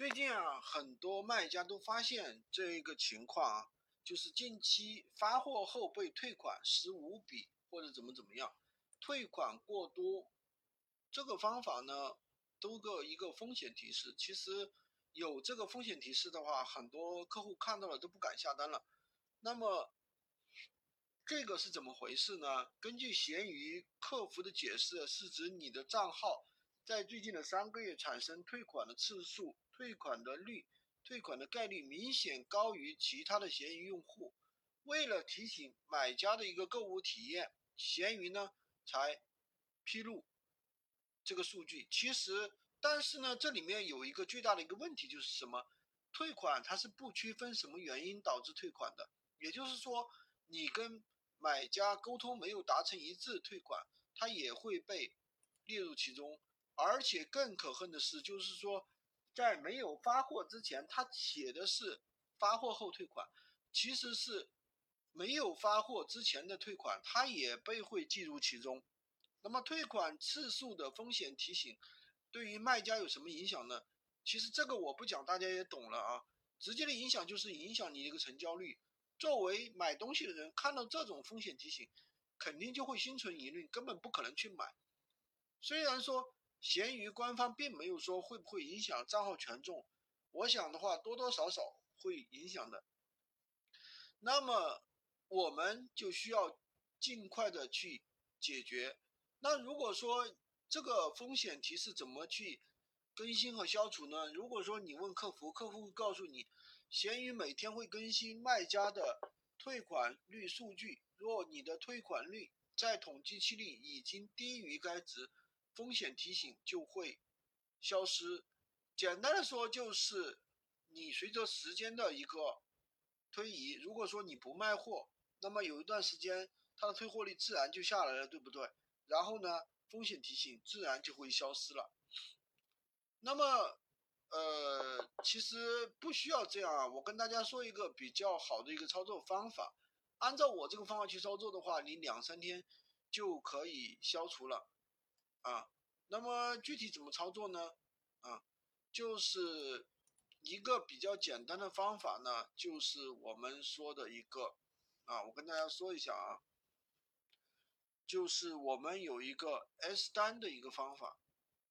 最近啊，很多卖家都发现这一个情况啊，就是近期发货后被退款十五笔或者怎么怎么样，退款过多，这个方法呢，都个一个风险提示。其实有这个风险提示的话，很多客户看到了都不敢下单了。那么这个是怎么回事呢？根据闲鱼客服的解释，是指你的账号在最近的三个月产生退款的次数。退款的率、退款的概率明显高于其他的闲鱼用户。为了提醒买家的一个购物体验，闲鱼呢才披露这个数据。其实，但是呢，这里面有一个最大的一个问题就是什么？退款它是不区分什么原因导致退款的。也就是说，你跟买家沟通没有达成一致，退款它也会被列入其中。而且更可恨的是，就是说。在没有发货之前，他写的是发货后退款，其实是没有发货之前的退款，他也被会计入其中。那么退款次数的风险提醒对于卖家有什么影响呢？其实这个我不讲，大家也懂了啊。直接的影响就是影响你一个成交率。作为买东西的人，看到这种风险提醒，肯定就会心存疑虑，根本不可能去买。虽然说。闲鱼官方并没有说会不会影响账号权重，我想的话多多少少会影响的。那么我们就需要尽快的去解决。那如果说这个风险提示怎么去更新和消除呢？如果说你问客服，客服会告诉你，闲鱼每天会更新卖家的退款率数据，若你的退款率在统计期里已经低于该值。风险提醒就会消失。简单的说，就是你随着时间的一个推移，如果说你不卖货，那么有一段时间它的退货率自然就下来了，对不对？然后呢，风险提醒自然就会消失了。那么，呃，其实不需要这样啊。我跟大家说一个比较好的一个操作方法，按照我这个方法去操作的话，你两三天就可以消除了。啊，那么具体怎么操作呢？啊，就是一个比较简单的方法呢，就是我们说的一个啊，我跟大家说一下啊，就是我们有一个 S 单的一个方法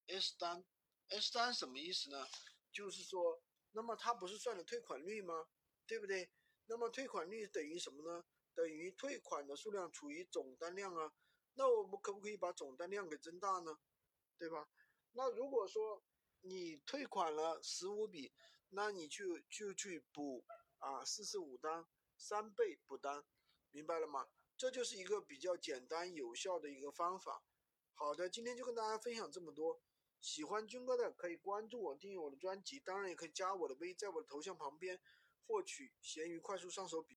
，S 单，S 单什么意思呢？就是说，那么它不是算的退款率吗？对不对？那么退款率等于什么呢？等于退款的数量除以总单量啊。那我们可不可以把总单量给增大呢？对吧？那如果说你退款了十五笔，那你就就去补啊四十五单，三倍补单，明白了吗？这就是一个比较简单有效的一个方法。好的，今天就跟大家分享这么多。喜欢军哥的可以关注我，订阅我的专辑，当然也可以加我的微，在我的头像旁边获取闲鱼快速上手笔。